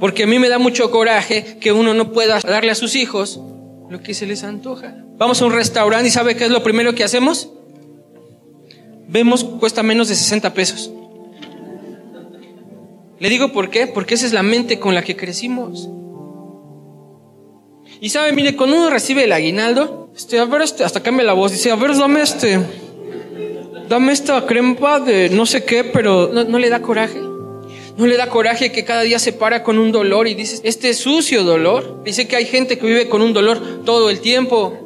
Porque a mí me da mucho coraje que uno no pueda darle a sus hijos lo que se les antoja. Vamos a un restaurante y ¿sabe qué es lo primero que hacemos? Vemos cuesta menos de 60 pesos. Le digo por qué, porque esa es la mente con la que crecimos. Y sabe, mire, cuando uno recibe el aguinaldo, este, a ver, este, hasta cambia la voz, dice, a ver, dame este, dame esta crema de no sé qué, pero no, no le da coraje. No le da coraje que cada día se para con un dolor y dice, este sucio dolor. Dice que hay gente que vive con un dolor todo el tiempo.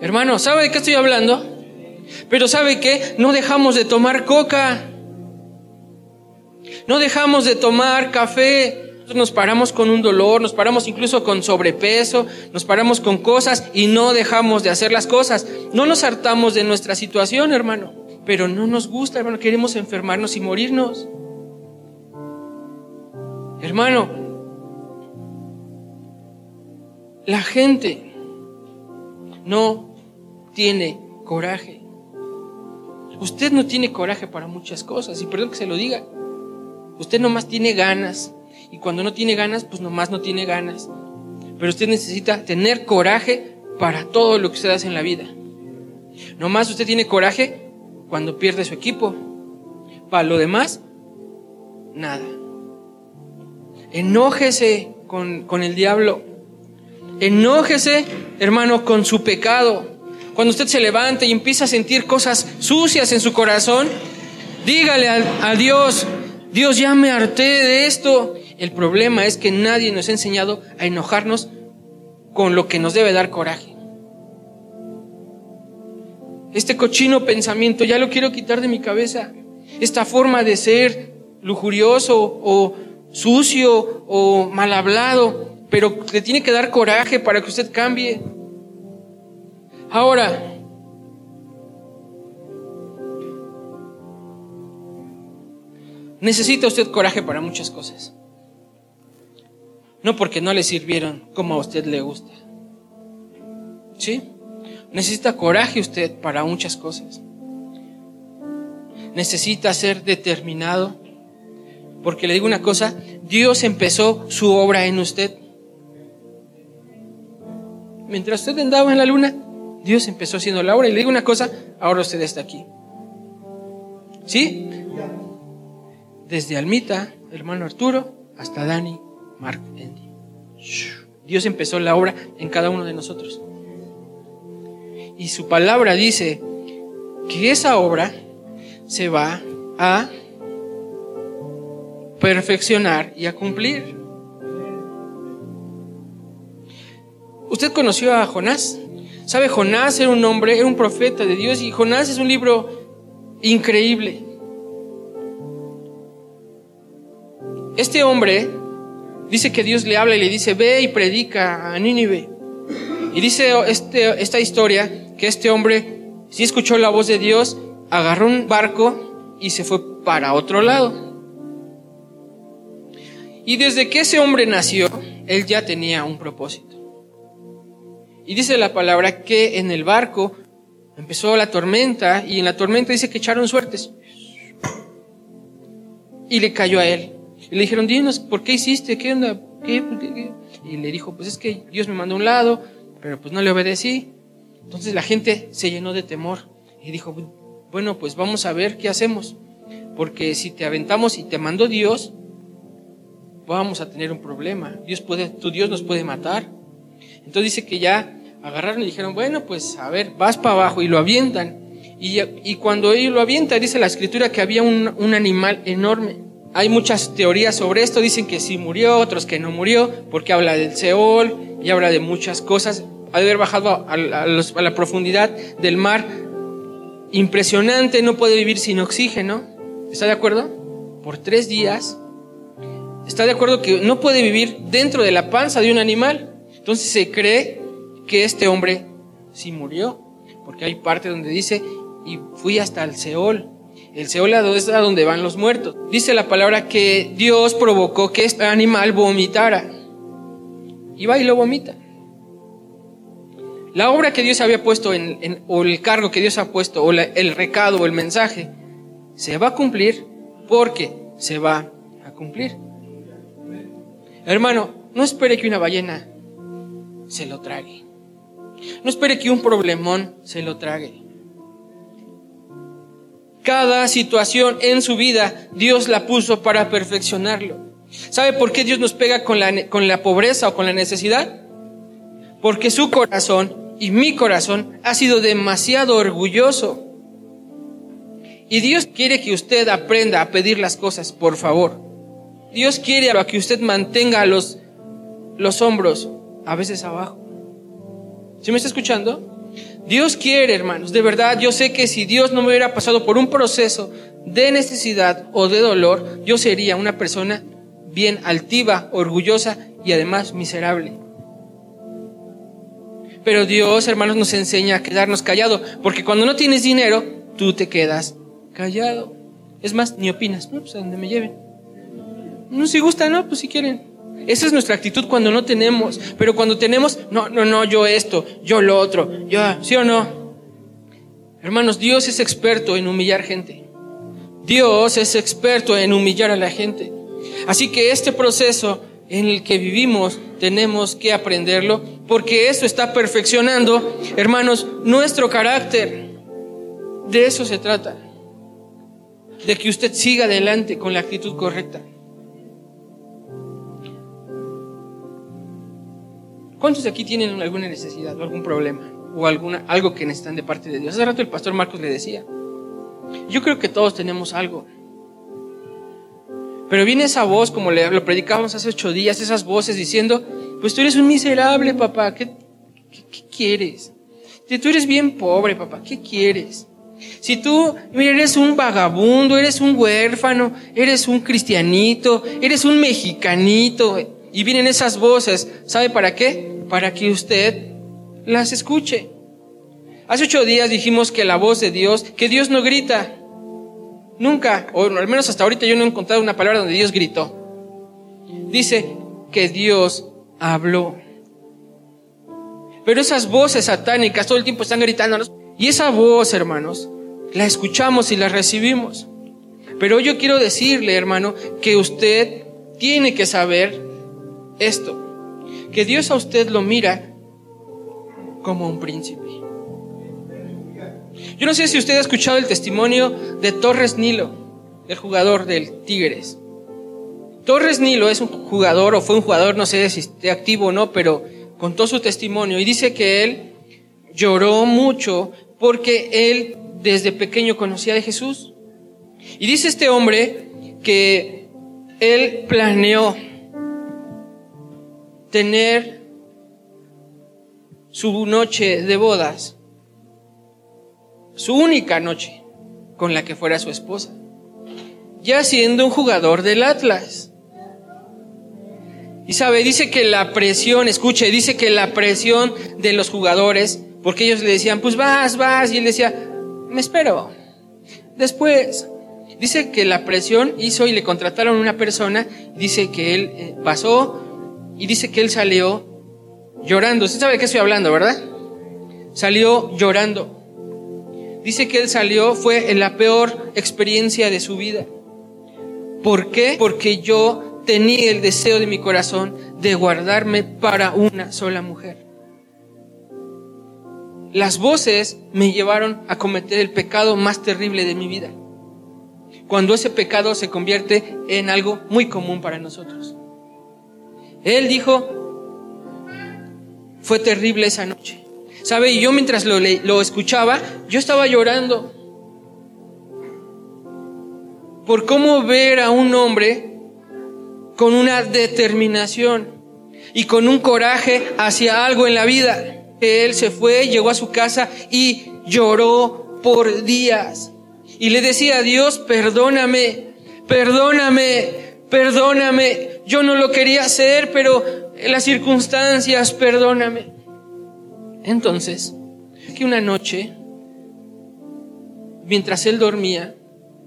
Hermano, ¿sabe de qué estoy hablando? Pero ¿sabe qué? No dejamos de tomar coca. No dejamos de tomar café. Nos paramos con un dolor, nos paramos incluso con sobrepeso, nos paramos con cosas y no dejamos de hacer las cosas. No nos hartamos de nuestra situación, hermano, pero no nos gusta, hermano, queremos enfermarnos y morirnos. Hermano, la gente no tiene coraje. Usted no tiene coraje para muchas cosas, y perdón que se lo diga. Usted nomás tiene ganas. Y cuando no tiene ganas, pues nomás no tiene ganas. Pero usted necesita tener coraje para todo lo que usted hace en la vida. Nomás usted tiene coraje cuando pierde su equipo. Para lo demás, nada. Enójese con, con el diablo. Enójese, hermano, con su pecado. Cuando usted se levanta y empieza a sentir cosas sucias en su corazón, dígale a, a Dios, Dios, ya me harté de esto. El problema es que nadie nos ha enseñado a enojarnos con lo que nos debe dar coraje. Este cochino pensamiento ya lo quiero quitar de mi cabeza. Esta forma de ser lujurioso o sucio o mal hablado, pero le tiene que dar coraje para que usted cambie. Ahora, Necesita usted coraje para muchas cosas. No porque no le sirvieron como a usted le gusta. ¿Sí? Necesita coraje usted para muchas cosas. Necesita ser determinado. Porque le digo una cosa, Dios empezó su obra en usted. Mientras usted andaba en la luna, Dios empezó haciendo la obra. Y le digo una cosa, ahora usted está aquí. ¿Sí? desde Almita, hermano Arturo, hasta Dani, Mark, Andy. Dios empezó la obra en cada uno de nosotros. Y su palabra dice que esa obra se va a perfeccionar y a cumplir. ¿Usted conoció a Jonás? ¿Sabe? Jonás era un hombre, era un profeta de Dios y Jonás es un libro increíble. Este hombre dice que Dios le habla y le dice, ve y predica a Nínive. Y dice este, esta historia que este hombre sí escuchó la voz de Dios, agarró un barco y se fue para otro lado. Y desde que ese hombre nació, él ya tenía un propósito. Y dice la palabra que en el barco empezó la tormenta y en la tormenta dice que echaron suertes. Y le cayó a él. Y le dijeron, dinos, ¿por qué hiciste? ¿Qué onda? ¿Qué? Y le dijo, pues es que Dios me mandó a un lado, pero pues no le obedecí. Entonces la gente se llenó de temor y dijo, bueno, pues vamos a ver qué hacemos. Porque si te aventamos y te mandó Dios, vamos a tener un problema. Dios puede, tu Dios nos puede matar. Entonces dice que ya agarraron y dijeron, bueno, pues a ver, vas para abajo y lo avientan. Y, cuando ellos lo avientan, dice la escritura que había un, un animal enorme. Hay muchas teorías sobre esto, dicen que sí murió, otros que no murió, porque habla del Seol y habla de muchas cosas. Ha de haber bajado a, la profundidad del mar. Impresionante, no puede vivir sin oxígeno. ¿Está de acuerdo? Por tres días. ¿Está de acuerdo que no puede vivir dentro de la panza de un animal? Entonces se cree que este hombre sí murió, porque hay parte donde dice, y fui hasta el Seol, el Seol es a donde van los muertos. Dice la palabra que Dios provocó que este animal vomitara. Y va y lo vomita. La obra que Dios había puesto en, o el cargo que Dios ha puesto, o el recado o el mensaje, se va a cumplir porque se va a cumplir. Hermano, no espere que una ballena se lo trague. No espere que un problemón se lo trague. Cada situación en su vida Dios la puso para perfeccionarlo. ¿Sabe por qué Dios nos pega con la, con la pobreza o con la necesidad? Porque su corazón y mi corazón ha sido demasiado orgulloso. Y Dios quiere que usted aprenda a pedir las cosas, por favor. Dios quiere que usted mantenga los, los hombros a veces abajo. ¿Sí me está escuchando? Dios quiere, hermanos, de verdad, yo sé que si Dios no me hubiera pasado por un proceso de necesidad o de dolor, yo sería una persona bien altiva, orgullosa y además miserable. Pero Dios, hermanos, nos enseña a quedarnos callados, porque cuando no tienes dinero, tú te quedas callado. Es más, ni opinas, no, pues a donde me lleven. No, si gusta, no, pues si quieren. Esa es nuestra actitud cuando no tenemos, pero cuando tenemos, no, no, no, yo esto, yo lo otro, yo, sí o no. Hermanos, Dios es experto en humillar gente. Dios es experto en humillar a la gente. Así que este proceso en el que vivimos tenemos que aprenderlo porque eso está perfeccionando, hermanos, nuestro carácter. De eso se trata. De que usted siga adelante con la actitud correcta. ¿Cuántos de aquí tienen alguna necesidad o algún problema o alguna, algo que necesitan de parte de Dios? Hace rato el pastor Marcos le decía, yo creo que todos tenemos algo. Pero viene esa voz, como lo predicábamos hace ocho días, esas voces diciendo, pues tú eres un miserable, papá, ¿qué, quieres? Si tú eres bien pobre, papá, ¿qué quieres? Si tú eres un vagabundo, eres un huérfano, eres un cristianito, eres un mexicanito, y vienen esas voces, ¿sabe para qué? Para que usted las escuche. Hace ocho días dijimos que la voz de Dios, que Dios no grita, Nunca, o al menos hasta ahorita yo no he encontrado una palabra donde Dios gritó. Dice que Dios habló. Pero esas voces satánicas todo el tiempo están gritándonos. Y esa voz, hermanos, la escuchamos y la recibimos. Pero yo quiero decirle, hermano, que usted tiene que saber esto. Que Dios a usted lo mira como un príncipe. Yo no sé si usted ha escuchado el testimonio de Torres Nilo, el jugador del Tigres. Torres Nilo es un jugador o fue un jugador, no sé si esté activo o no, pero contó su testimonio y dice que él lloró mucho porque él desde pequeño conocía de Jesús. Y dice este hombre que él planeó tener su noche de bodas su única noche con la que fuera su esposa, ya siendo un jugador del Atlas. Y sabe, dice que la presión, escuche, dice que la presión de los jugadores, porque ellos le decían, pues vas, vas, y él decía, me espero. Después, dice que la presión hizo y le contrataron una persona, dice que él eh, pasó y dice que él salió llorando. Usted sabe de qué estoy hablando, ¿verdad? Salió llorando. Dice que él salió, fue en la peor experiencia de su vida. ¿Por qué? Porque yo tenía el deseo de mi corazón de guardarme para una sola mujer. Las voces me llevaron a cometer el pecado más terrible de mi vida. Cuando ese pecado se convierte en algo muy común para nosotros. Él dijo, fue terrible esa noche. ¿Sabe? Y yo mientras lo, lo escuchaba, yo estaba llorando. Por cómo ver a un hombre con una determinación y con un coraje hacia algo en la vida. Él se fue, llegó a su casa y lloró por días. Y le decía a Dios, perdóname, perdóname, perdóname. Yo no lo quería hacer, pero las circunstancias, perdóname. Entonces, que una noche, mientras él dormía,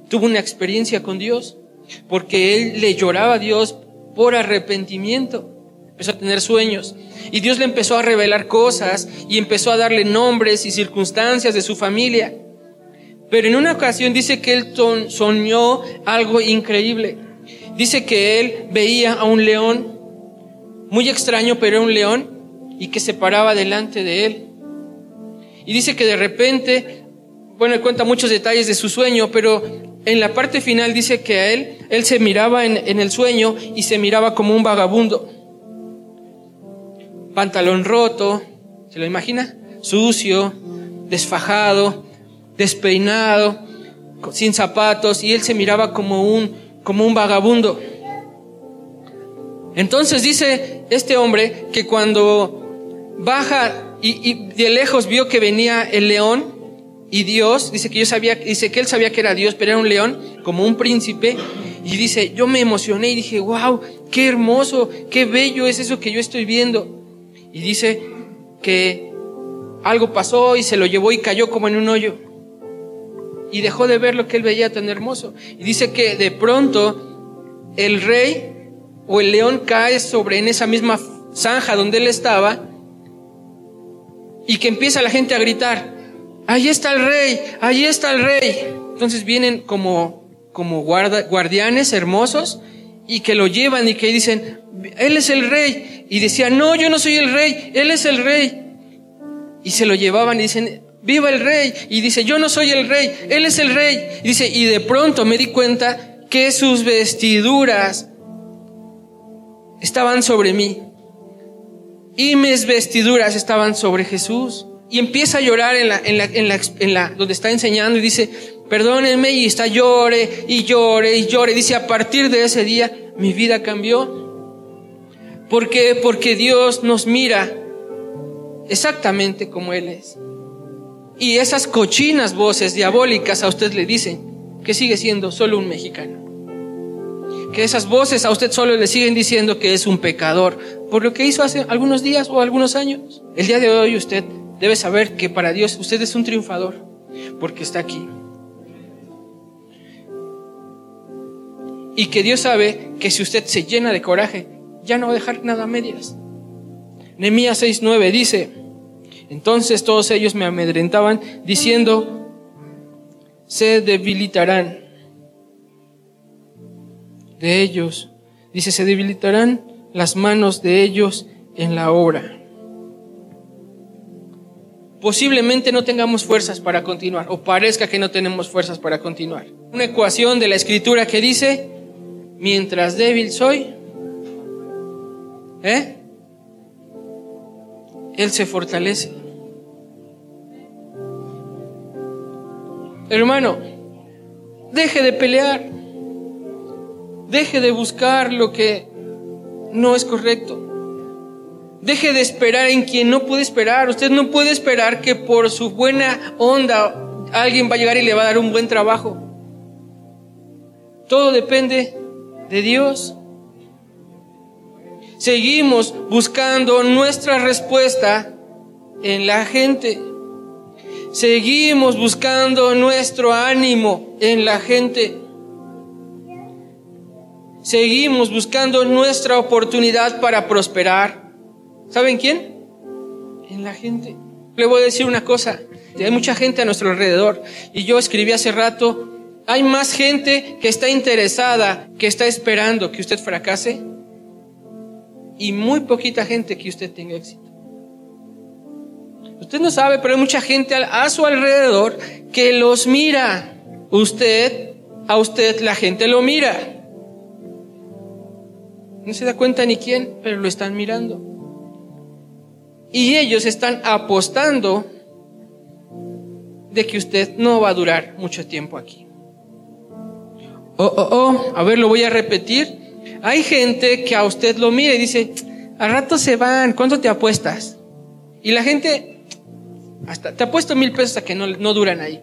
tuvo una experiencia con Dios, porque él le lloraba a Dios por arrepentimiento. Empezó a tener sueños y Dios le empezó a revelar cosas y empezó a darle nombres y circunstancias de su familia. Pero en una ocasión dice que él soñó algo increíble. dice que él veía a un león, muy extraño, pero era un león, y que se paraba delante de él. Y dice que de repente, bueno, cuenta muchos detalles de su sueño, pero en la parte final dice que a él, él se miraba en, en el sueño y se miraba como un vagabundo. Pantalón roto, ¿se lo imagina? Sucio, desfajado, despeinado, sin zapatos, y él se miraba como un, como un vagabundo. Entonces dice este hombre que cuando baja y, y, de lejos vio que venía el león y Dios, dice que yo sabía, dice que él sabía que era Dios, pero era un león, como un príncipe, y dice, yo me emocioné y dije, wow, qué hermoso, qué bello es eso que yo estoy viendo. Y dice que algo pasó y se lo llevó y cayó como en un hoyo. Y dejó de ver lo que él veía tan hermoso. Y dice que de pronto el rey o el león cae sobre en esa misma zanja donde él estaba y que empieza la gente a gritar, ahí está el rey, ahí está el rey. Entonces vienen como, como guarda, guardianes hermosos y que lo llevan y que dicen, él es el rey. Y decían, no, yo no soy el rey, él es el rey. Y se lo llevaban y dicen, viva el rey. Y dice, yo no soy el rey, él es el rey. Y dice, y de pronto me di cuenta que sus vestiduras estaban sobre mí. Y mis vestiduras estaban sobre Jesús. Y empieza a llorar en la, en la, en la, en la, donde está enseñando y dice, perdónenme, y está llore y llore y llore. Dice, a partir de ese día mi vida cambió. ¿Por qué? Porque Dios nos mira exactamente como Él es. Y esas cochinas voces diabólicas a usted le dicen que sigue siendo solo un mexicano. Que esas voces a usted solo le siguen diciendo que es un pecador por lo que hizo hace algunos días o algunos años. El día de hoy usted debe saber que para Dios usted es un triunfador porque está aquí. Y que Dios sabe que si usted se llena de coraje, ya no va a dejar nada a medias. Nehemías 6:9 dice, entonces todos ellos me amedrentaban diciendo, se debilitarán de ellos. Dice, se debilitarán las manos de ellos en la obra. Posiblemente no tengamos fuerzas para continuar, o parezca que no tenemos fuerzas para continuar. Una ecuación de la escritura que dice, mientras débil soy, ¿eh? Él se fortalece. Hermano, deje de pelear. Deje de buscar lo que no es correcto. Deje de esperar en quien no puede esperar. Usted no puede esperar que por su buena onda alguien va a llegar y le va a dar un buen trabajo. Todo depende de Dios. Seguimos buscando nuestra respuesta en la gente. Seguimos buscando nuestro ánimo en la gente. Seguimos buscando nuestra oportunidad para prosperar. ¿Saben quién? En la gente. Le voy a decir una cosa. Hay mucha gente a nuestro alrededor. Y yo escribí hace rato, hay más gente que está interesada, que está esperando que usted fracase. Y muy poquita gente que usted tenga éxito. Usted no sabe, pero hay mucha gente a su alrededor que los mira. Usted, a usted la gente lo mira. No se da cuenta ni quién, pero lo están mirando. Y ellos están apostando de que usted no va a durar mucho tiempo aquí. Oh, oh, oh, a ver, lo voy a repetir. Hay gente que a usted lo mira y dice, a rato se van, ¿cuánto te apuestas? Y la gente, hasta te apuesto mil pesos a que no, no duran ahí.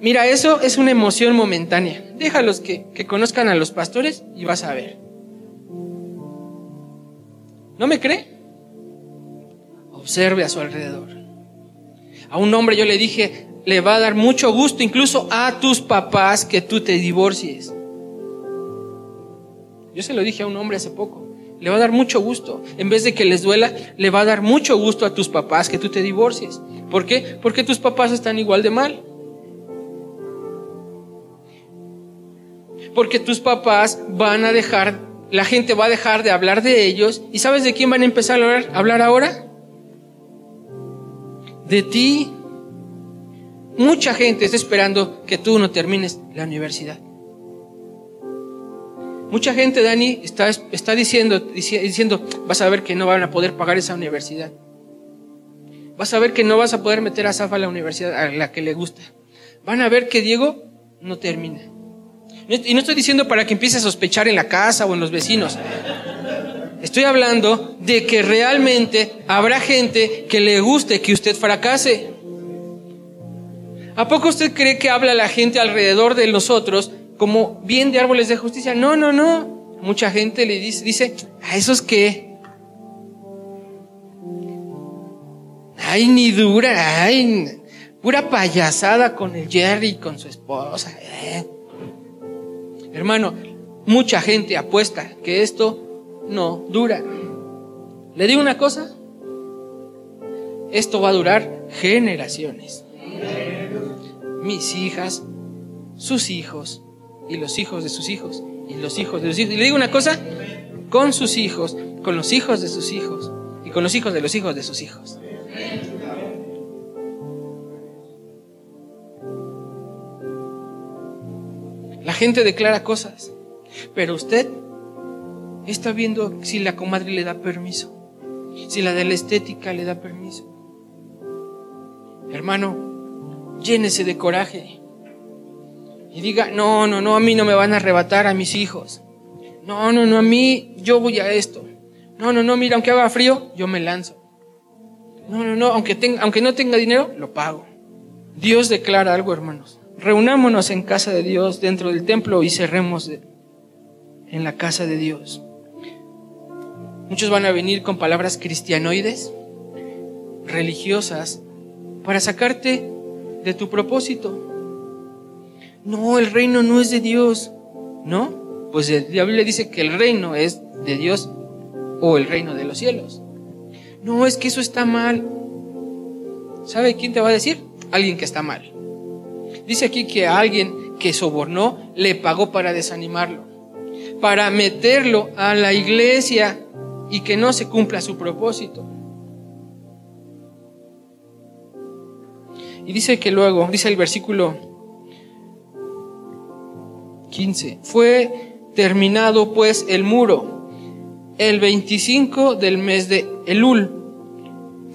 Mira, eso es una emoción momentánea. Déjalos que, que conozcan a los pastores y vas a ver. ¿No me cree? Observe a su alrededor. A un hombre yo le dije, le va a dar mucho gusto incluso a tus papás que tú te divorcies. Yo se lo dije a un hombre hace poco. Le va a dar mucho gusto. En vez de que les duela, le va a dar mucho gusto a tus papás que tú te divorcies. ¿Por qué? Porque tus papás están igual de mal. Porque tus papás van a dejar, la gente va a dejar de hablar de ellos. ¿Y sabes de quién van a empezar a hablar, ahora? De ti. Mucha gente está esperando que tú no termines la universidad. Mucha gente, Dani, está, está diciendo, diciendo, vas a ver que no van a poder pagar esa universidad. Vas a ver que no vas a poder meter a Zafa a la universidad a la que le gusta. Van a ver que Diego no termina. Y no estoy diciendo para que empiece a sospechar en la casa o en los vecinos. Estoy hablando de que realmente habrá gente que le guste que usted fracase. ¿A poco usted cree que habla la gente alrededor de nosotros como bien de árboles de justicia? No, no, no. Mucha gente le dice, dice, ¿a esos qué? Ay, ni dura, ay, pura payasada con el Jerry y con su esposa. Eh. Hermano, mucha gente apuesta que esto no dura. ¿Le digo una cosa? Esto va a durar generaciones. Mis hijas, sus hijos y los hijos de sus hijos y los hijos de sus hijos. Y le digo una cosa, con sus hijos, con los hijos de sus hijos y con los hijos de los hijos de sus hijos. Gente declara cosas, pero usted está viendo si la comadre le da permiso, si la de la estética le da permiso. Hermano, llénese de coraje y diga, no, no, no, a mí no me van a arrebatar a mis hijos. No, no, no, a mí yo voy a esto. No, no, no, mira, aunque haga frío, yo me lanzo. No, no, no, aunque, tenga, aunque no tenga dinero, lo pago. Dios declara algo, hermanos reunámonos en casa de Dios, dentro del templo y cerremos en la casa de Dios. Muchos van a venir con palabras cristianoides, religiosas, para sacarte de tu propósito. No, el reino no es de Dios, ¿no? Pues la Biblia dice que el reino es de Dios o el reino de los cielos. No, es que eso está mal. ¿Sabe quién te va a decir? Alguien que está mal. Dice aquí que alguien que sobornó le pagó para desanimarlo, para meterlo a la iglesia y que no se cumpla su propósito. Y dice que luego, dice el versículo 15, fue terminado pues el muro el 25 del mes de Elul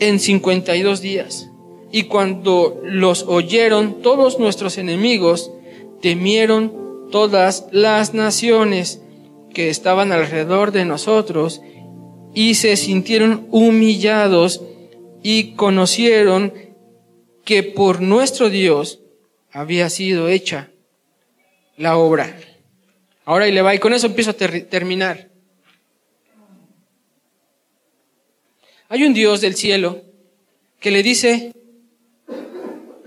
en 52 días. Y cuando los oyeron todos nuestros enemigos, temieron todas las naciones que estaban alrededor de nosotros y se sintieron humillados y conocieron que por nuestro Dios había sido hecha la obra. Ahora y le va, y con eso empiezo a terminar. Hay un Dios del cielo que le dice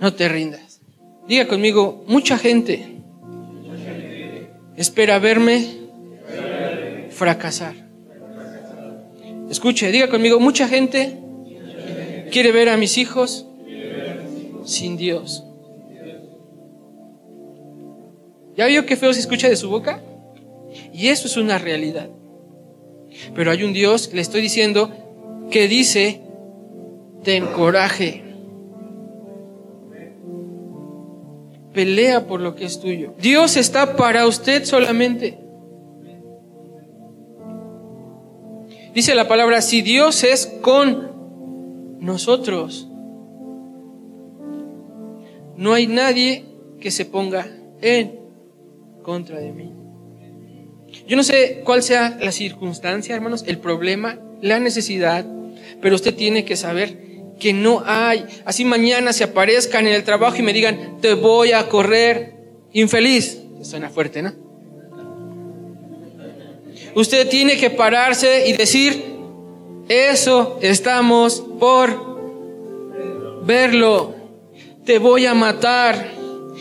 no te rindas. Diga conmigo, mucha gente espera verme fracasar. Escuche, diga conmigo, mucha gente quiere ver a mis hijos sin Dios. ¿Ya vio qué feo se escucha de su boca? Y eso es una realidad. Pero hay un Dios, le estoy diciendo, que dice, ten coraje. Pelea por lo que es tuyo. Dios está para usted solamente. Dice la palabra, si Dios es con nosotros, no hay nadie que se ponga en contra de mí. Yo no sé cuál sea la circunstancia, hermanos, el problema, la necesidad, pero usted tiene que saber que no hay. Así mañana se aparezcan en el trabajo y me digan, te voy a correr infeliz. Suena fuerte, ¿no? Usted tiene que pararse y decir, eso estamos por verlo. Te voy a matar.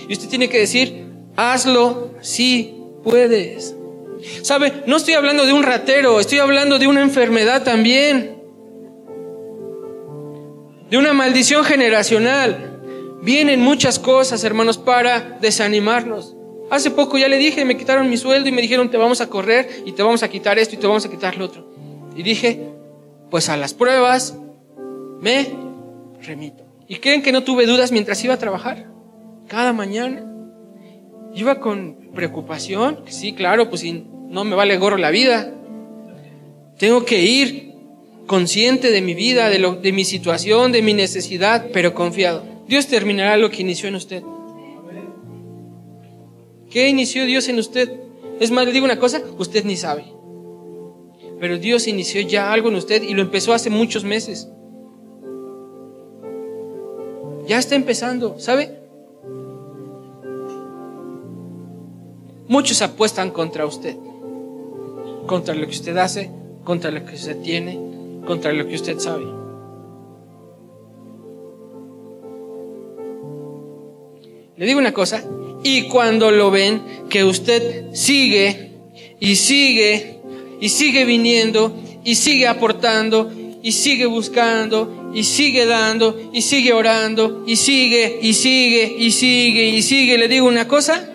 Y usted tiene que decir, hazlo si puedes. ¿Sabe? No estoy hablando de un ratero, estoy hablando de una enfermedad también de una maldición generacional. Vienen muchas cosas, hermanos, para desanimarnos. Hace poco ya le dije, me quitaron mi sueldo y me dijeron, te vamos a correr y te vamos a quitar esto y te vamos a quitar lo otro. Y dije, pues a las pruebas me remito. ¿Y creen que no tuve dudas mientras iba a trabajar? Cada mañana. Iba con preocupación, sí, claro, pues si no me vale gorro la vida. Tengo que ir consciente de mi vida, de, mi situación, de mi necesidad, pero confiado. Dios terminará lo que inició en usted. ¿Qué inició Dios en usted? Es más, le digo una cosa, usted ni sabe. Pero Dios inició ya algo en usted y lo empezó hace muchos meses. Ya está empezando, ¿sabe? Muchos apuestan contra usted, contra lo que usted hace, contra lo que usted tiene, contra lo que usted sabe. Le digo una cosa, y cuando lo ven que usted sigue y sigue y sigue viniendo y sigue aportando y sigue buscando y sigue dando y sigue orando y sigue y sigue y sigue y sigue, le digo una cosa,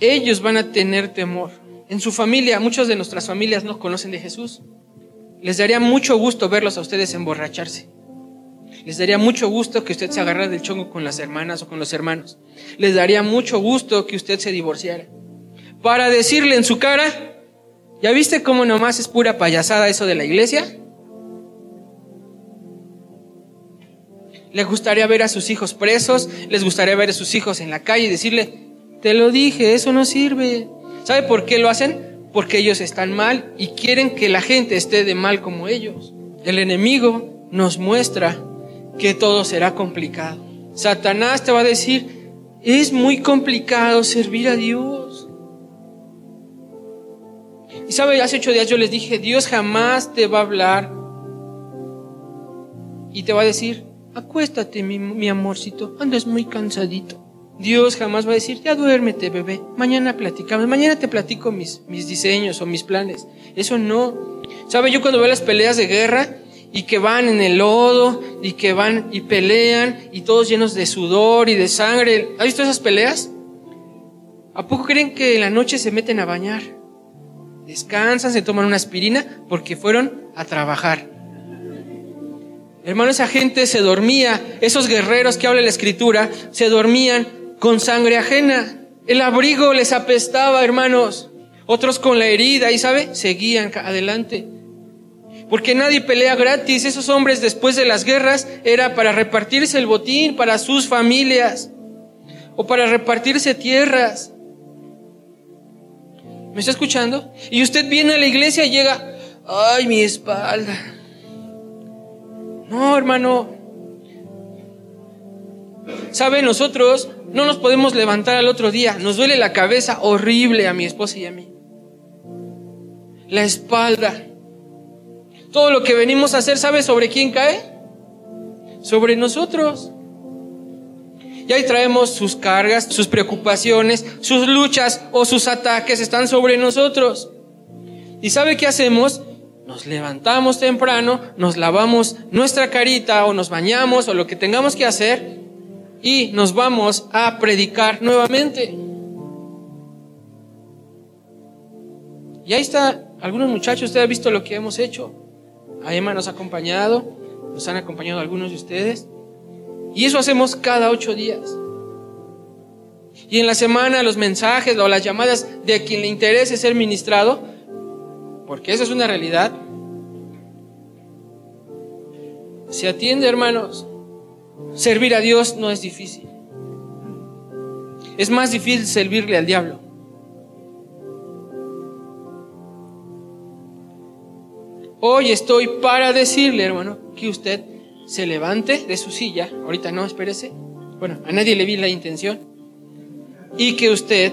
ellos van a tener temor. En su familia, muchas de nuestras familias no conocen de Jesús. Les daría mucho gusto verlos a ustedes emborracharse. Les daría mucho gusto que usted se agarrara del chongo con las hermanas o con los hermanos. Les daría mucho gusto que usted se divorciara. Para decirle en su cara, ¿ya viste cómo nomás es pura payasada eso de la iglesia? Les gustaría ver a sus hijos presos, les gustaría ver a sus hijos en la calle y decirle, te lo dije, eso no sirve. ¿Sabe por qué lo hacen? Porque ellos están mal y quieren que la gente esté de mal como ellos. El enemigo nos muestra que todo será complicado. Satanás te va a decir, es muy complicado servir a Dios. Y sabe, hace ocho días yo les dije, Dios jamás te va a hablar y te va a decir, acuéstate mi, mi amorcito, andas muy cansadito. Dios jamás va a decir, ya duérmete, bebé, mañana platicamos, mañana te platico mis, mis diseños o mis planes. Eso no. ¿Sabe? Yo cuando veo las peleas de guerra, y que van en el lodo y que van y pelean y todos llenos de sudor y de sangre. ¿Has visto esas peleas? ¿A poco creen que en la noche se meten a bañar? Descansan, se toman una aspirina porque fueron a trabajar. Hermano, esa gente se dormía, esos guerreros que habla la escritura, se dormían con sangre ajena. El abrigo les apestaba, hermanos. Otros con la herida y, ¿sabe? Seguían adelante. Porque nadie pelea gratis. Esos hombres después de las guerras era para repartirse el botín para sus familias o para repartirse tierras. ¿Me está escuchando? Y usted viene a la iglesia y llega, ay, mi espalda. No, hermano. ¿Sabe? Nosotros no nos podemos levantar al otro día. Nos duele la cabeza horrible a mi esposa y a mí. La espalda. Todo lo que venimos a hacer, ¿sabe sobre quién cae? Sobre nosotros. Y ahí traemos sus cargas, sus preocupaciones, sus luchas o sus ataques están sobre nosotros. ¿Y sabe qué hacemos? Nos levantamos temprano, nos lavamos nuestra carita o nos bañamos o lo que tengamos que hacer y nos vamos a predicar nuevamente. Y ahí está, algunos muchachos, usted ha visto lo que hemos hecho. A Emma nos ha acompañado, nos han acompañado algunos de ustedes. Y eso hacemos cada ocho días. Y en la semana los mensajes o las llamadas de quien le interese ser ministrado, porque esa es una realidad, se atiende, hermanos. Servir a Dios no es difícil. Es más difícil servirle al diablo. Hoy estoy para decirle, hermano, que usted se levante de su silla. Ahorita no, espérese. Bueno, a nadie le vi la intención. Y que usted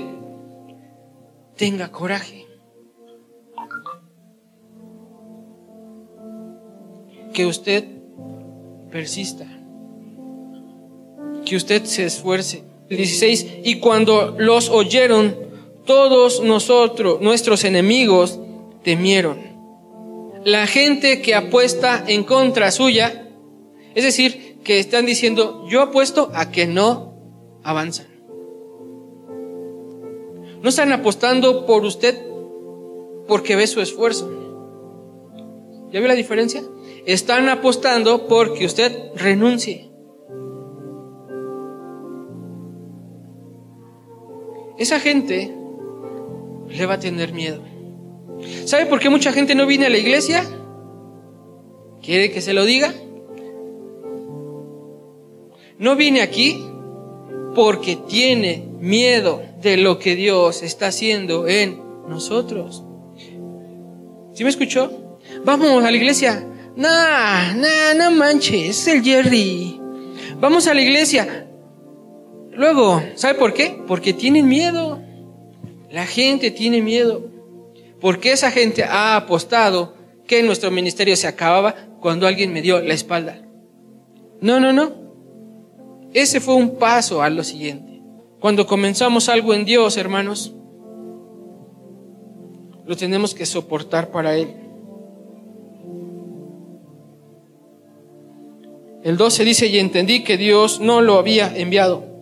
tenga coraje. Que usted persista. Que usted se esfuerce. 16. Y cuando los oyeron, todos nosotros, nuestros enemigos, temieron la gente que apuesta en contra suya, es decir, que están diciendo, yo apuesto a que no avanzan. No están apostando por usted porque ve su esfuerzo. ¿Ya ve la diferencia? Están apostando porque usted renuncie. Esa gente le va a tener miedo. ¿Sabe por qué mucha gente no viene a la iglesia? ¿Quiere que se lo diga? No vine aquí porque tiene miedo de lo que Dios está haciendo en nosotros. ¿Sí me escuchó? Vamos a la iglesia. Nah, nah, no manches, es el Jerry. Vamos a la iglesia. Luego, ¿sabe por qué? Porque tienen miedo. La gente tiene miedo. Porque esa gente ha apostado que nuestro ministerio se acababa cuando alguien me dio la espalda. No, no, no. Ese fue un paso a lo siguiente. Cuando comenzamos algo en Dios, hermanos, lo tenemos que soportar para Él. El 12 dice, y entendí que Dios no lo había enviado,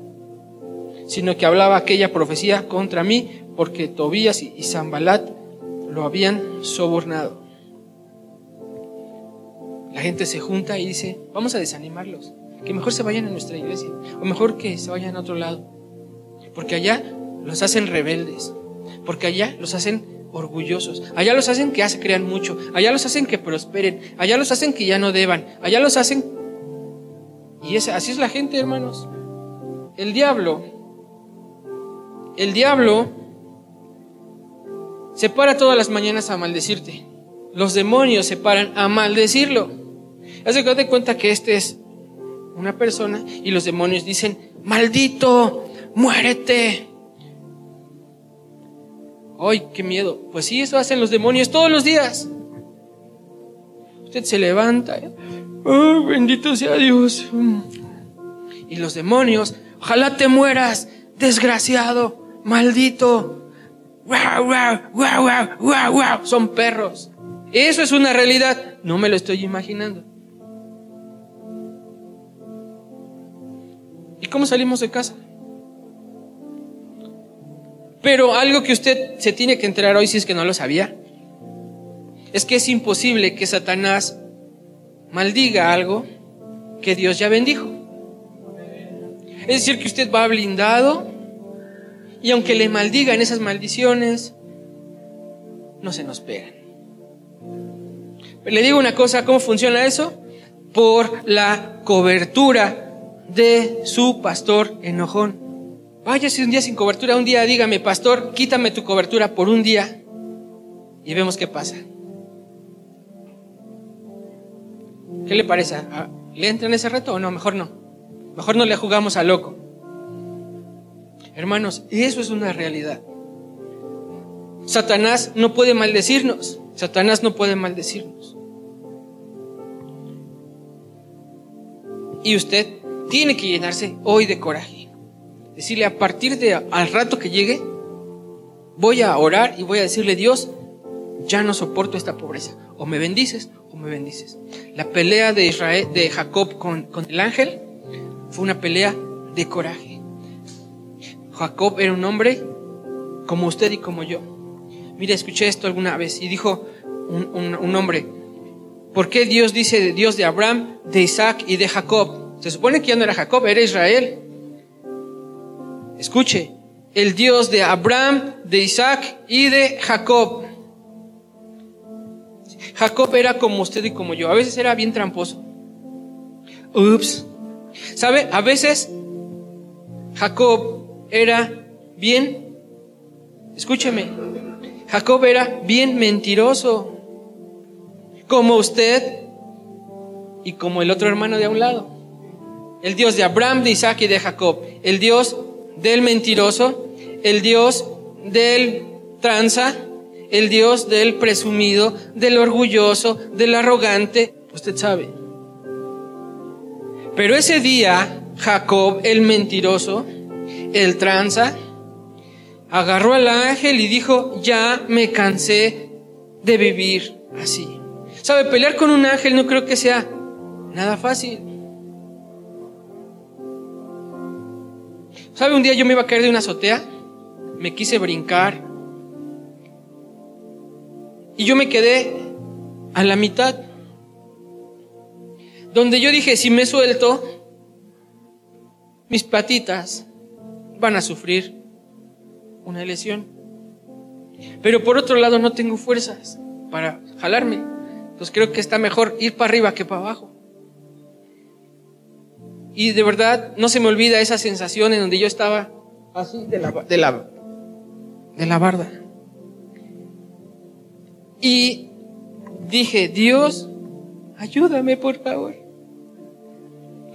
sino que hablaba aquella profecía contra mí, porque Tobías y Zambalat lo habían sobornado. La gente se junta y dice, vamos a desanimarlos, que mejor se vayan a nuestra iglesia, o mejor que se vayan a otro lado, porque allá los hacen rebeldes, porque allá los hacen orgullosos, allá los hacen que se crean mucho, allá los hacen que prosperen, allá los hacen que ya no deban, allá los hacen... Y así es la gente, hermanos. El diablo, el diablo se para todas las mañanas a maldecirte. Los demonios se paran a maldecirlo. Haz de cuenta que este es una persona y los demonios dicen, maldito, muérete. ¡Ay, qué miedo! Pues sí, eso hacen los demonios todos los días. Usted se levanta. ¡Oh, bendito sea Dios! Y los demonios, ojalá te mueras, desgraciado, maldito. Son perros. Eso es una realidad. No me lo estoy imaginando. ¿Y cómo salimos de casa? Pero algo que usted se tiene que enterar hoy, si es que no lo sabía, es que es imposible que Satanás maldiga algo que Dios ya bendijo. Es decir, que usted va blindado y aunque le maldigan esas maldiciones, no se nos pegan. Pero le digo una cosa, ¿cómo funciona eso? Por la cobertura de su pastor enojón. Váyase un día sin cobertura, un día dígame, pastor, quítame tu cobertura por un día y vemos qué pasa. ¿Qué le parece? ¿Le entra en ese reto o no? Mejor no. Mejor no le jugamos a loco. Hermanos, eso es una realidad. Satanás no puede maldecirnos. Satanás no puede maldecirnos. Y usted tiene que llenarse hoy de coraje. Decirle a partir de al rato que llegue, voy a orar y voy a decirle, Dios, ya no soporto esta pobreza. O me bendices o me bendices. La pelea de Israel, de Jacob con, con el ángel, fue una pelea de coraje. Jacob era un hombre como usted y como yo. Mire, escuché esto alguna vez y dijo un, hombre, ¿por qué Dios dice de Dios de Abraham, de Isaac y de Jacob? Se supone que ya no era Jacob, era Israel. Escuche, el Dios de Abraham, de Isaac y de Jacob. Jacob era como usted y como yo. A veces era bien tramposo. Ups. ¿Sabe? A veces Jacob era bien, escúcheme, Jacob era bien mentiroso, como usted y como el otro hermano de a un lado. El Dios de Abraham, de Isaac y de Jacob. El Dios del mentiroso, el Dios del tranza, el Dios del presumido, del orgulloso, del arrogante. Usted sabe. Pero ese día, Jacob, el mentiroso, el tranza, agarró al ángel y dijo, ya me cansé de vivir así. ¿Sabe? Pelear con un ángel no creo que sea nada fácil. ¿Sabe? Un día yo me iba a caer de una azotea, me quise brincar y yo me quedé a la mitad. Donde yo dije, si me suelto, mis patitas van a sufrir una lesión. Pero por otro lado no tengo fuerzas para jalarme. Entonces creo que está mejor ir para arriba que para abajo. Y de verdad no se me olvida esa sensación en donde yo estaba así de la, de la, de la barda. Y dije, Dios, ayúdame por favor.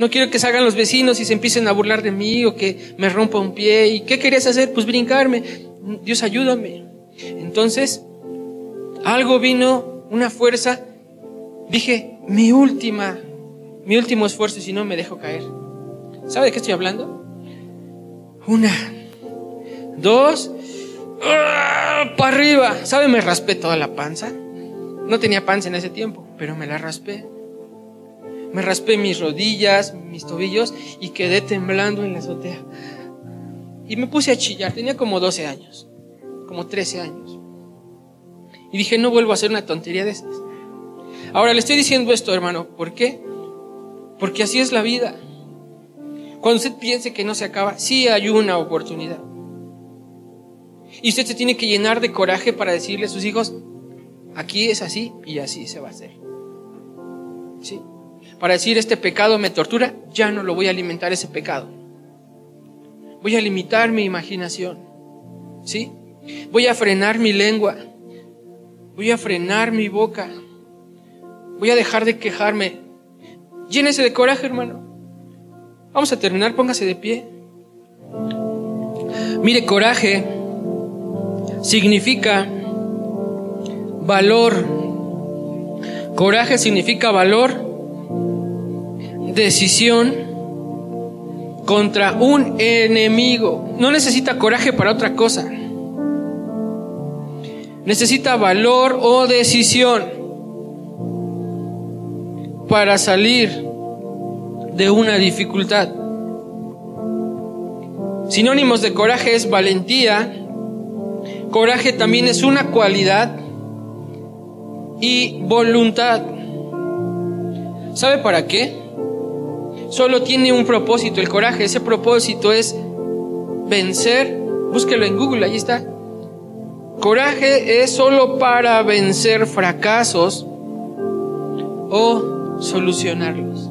No quiero que salgan los vecinos y se empiecen a burlar de mí o que me rompa un pie. ¿Y qué querías hacer? Pues brincarme. Dios, ayúdame. Entonces, algo vino, una fuerza. Dije, mi última, mi último esfuerzo, si no me dejo caer. ¿Sabe de qué estoy hablando? Una, dos, ¡ah! para arriba. ¿Sabe? Me raspé toda la panza. No tenía panza en ese tiempo, pero me la raspé. Me raspé mis rodillas, mis tobillos y quedé temblando en la azotea. Y me puse a chillar, tenía como 12 años, como 13 años. Y dije, no vuelvo a hacer una tontería de esas. Ahora le estoy diciendo esto, hermano, ¿por qué? Porque así es la vida. Cuando usted piense que no se acaba, sí hay una oportunidad. Y usted se tiene que llenar de coraje para decirle a sus hijos, aquí es así y así se va a hacer. ¿Sí? Para decir este pecado me tortura, ya no lo voy a alimentar ese pecado. Voy a limitar mi imaginación. ¿Sí? Voy a frenar mi lengua. Voy a frenar mi boca. Voy a dejar de quejarme. Llénese de coraje, hermano. Vamos a terminar, póngase de pie. Mire, coraje significa valor. Coraje significa valor decisión contra un enemigo. No necesita coraje para otra cosa. Necesita valor o decisión para salir de una dificultad. Sinónimos de coraje es valentía. Coraje también es una cualidad y voluntad. ¿Sabe para qué? Solo tiene un propósito, el coraje. Ese propósito es vencer. Búsquelo en Google, ahí está. Coraje es solo para vencer fracasos o solucionarlos.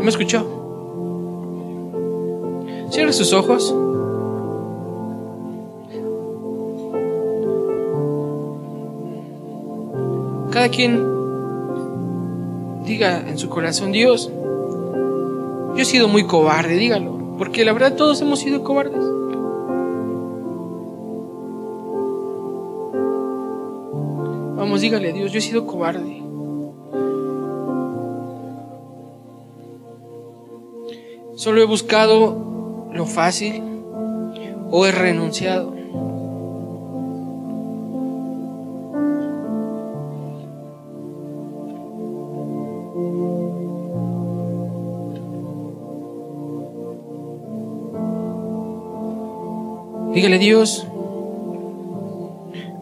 ¿Me escuchó? Cierre sus ojos. Cada quien diga en su corazón, Dios, yo he sido muy cobarde, dígalo, porque la verdad todos hemos sido cobardes. Vamos, dígale Dios, yo he sido cobarde. Solo he buscado lo fácil o he renunciado. Dígale, Dios,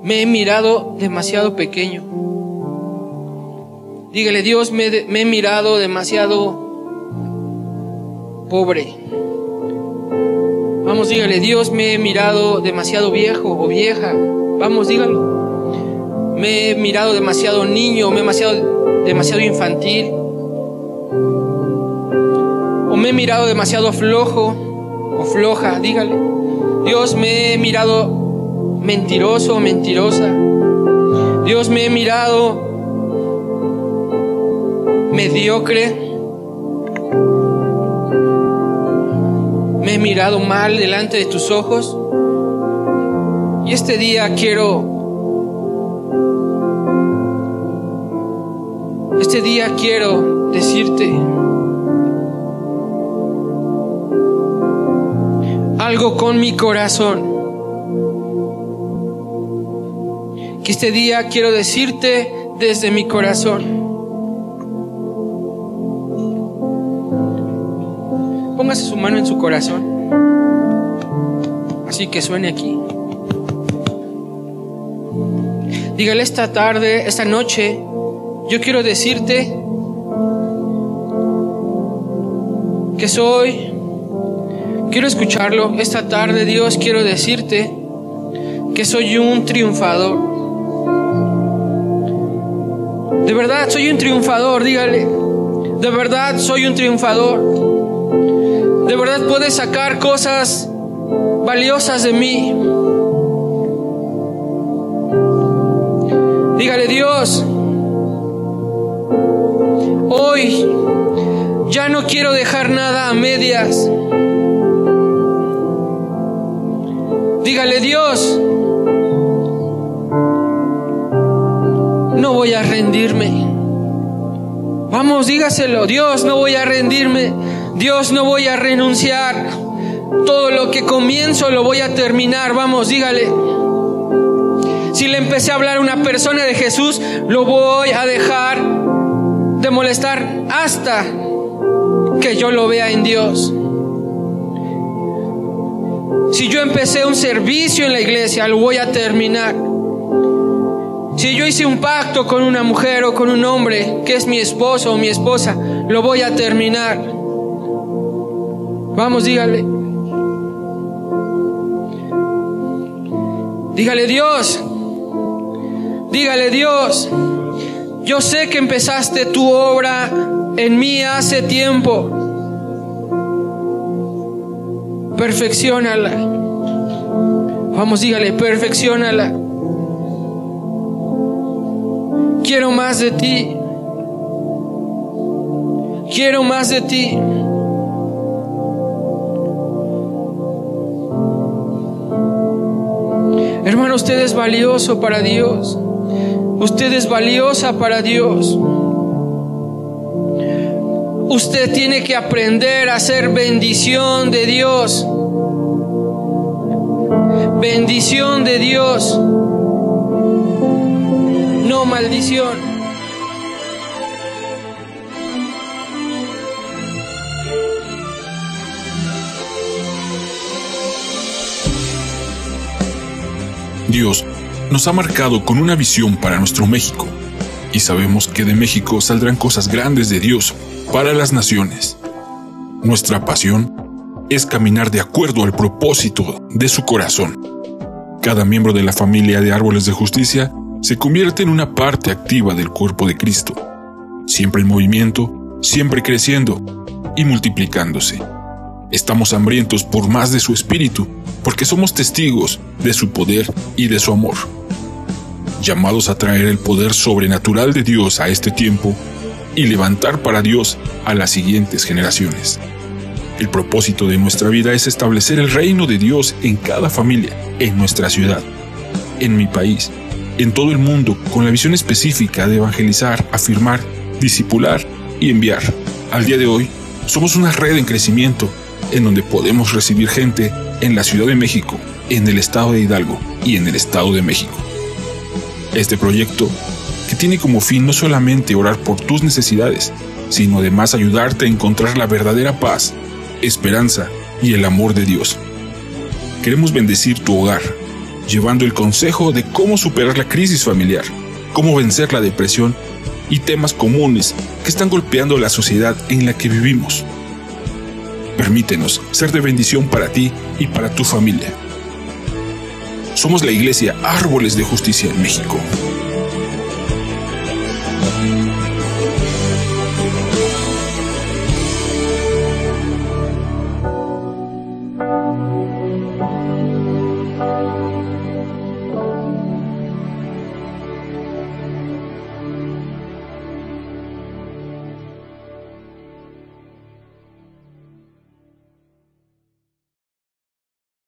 me he mirado demasiado pequeño. Dígale, Dios, me, he mirado demasiado pobre. Vamos, dígale, Dios, me he mirado demasiado viejo o vieja. Vamos, dígalo. Me he mirado demasiado niño, me he demasiado, demasiado infantil. O me he mirado demasiado flojo o floja, dígale. Dios, me he mirado mentiroso mentirosa. Dios, me he mirado mediocre. Me he mirado mal delante de tus ojos. Y este día quiero... Este día quiero decirte, algo con mi corazón. Que este día quiero decirte desde mi corazón. póngase su mano en su corazón. Así que suene aquí. Dígale esta tarde, esta noche, yo quiero decirte que soy, quiero escucharlo, esta tarde Dios quiero decirte que soy un triunfador. De verdad soy un triunfador, dígale. De verdad soy un triunfador. De verdad puedes sacar cosas valiosas de mí. Dígale Dios, hoy ya no quiero dejar nada a medias. Dígale Dios, no voy a rendirme. Vamos, dígaselo, Dios, no voy a rendirme. Dios, no voy a renunciar. Todo lo que comienzo lo voy a terminar. Vamos, dígale. Si le empecé a hablar a una persona de Jesús, lo voy a dejar de molestar hasta que yo lo vea en Dios. Si yo empecé un servicio en la iglesia, lo voy a terminar. Si yo hice un pacto con una mujer o con un hombre que es mi esposo o mi esposa, lo voy a terminar. Vamos, dígale. Dígale Dios, Dígale Dios, yo sé que empezaste tu obra en mí hace tiempo. Perfeccionala. Vamos, dígale, perfeccionala. Quiero más de ti. Quiero más de ti. Hermano, usted es valioso para Dios. Usted es valiosa para Dios. Usted tiene que aprender a ser bendición de Dios. Bendición de Dios. No maldición. Dios nos ha marcado con una visión para nuestro México, y sabemos que de México saldrán cosas grandes de Dios para las naciones. Nuestra pasión es caminar de acuerdo al propósito de su corazón. Cada miembro de la familia de árboles de justicia se convierte en una parte activa del cuerpo de Cristo, siempre en movimiento, siempre creciendo y multiplicándose. Estamos hambrientos por más de su espíritu, porque somos testigos de su poder y de su amor. Llamados a traer el poder sobrenatural de Dios a este tiempo y levantar para Dios a las siguientes generaciones. El propósito de nuestra vida es establecer el reino de Dios en cada familia, en nuestra ciudad, en mi país, en todo el mundo, con la visión específica de evangelizar, afirmar, disipular y enviar. Al día de hoy, somos una red en crecimiento en donde podemos recibir gente en la Ciudad de México, en el estado de Hidalgo y en el estado de México. Este proyecto, que tiene como fin no solamente orar por tus necesidades, sino además ayudarte a encontrar la verdadera paz, esperanza y el amor de Dios. Queremos bendecir tu hogar, llevando el consejo de cómo superar la crisis familiar, cómo vencer la depresión y temas comunes que están golpeando la sociedad en la que vivimos. Permítenos ser de bendición para ti y para tu familia. Somos la Iglesia Árboles de Justicia en México.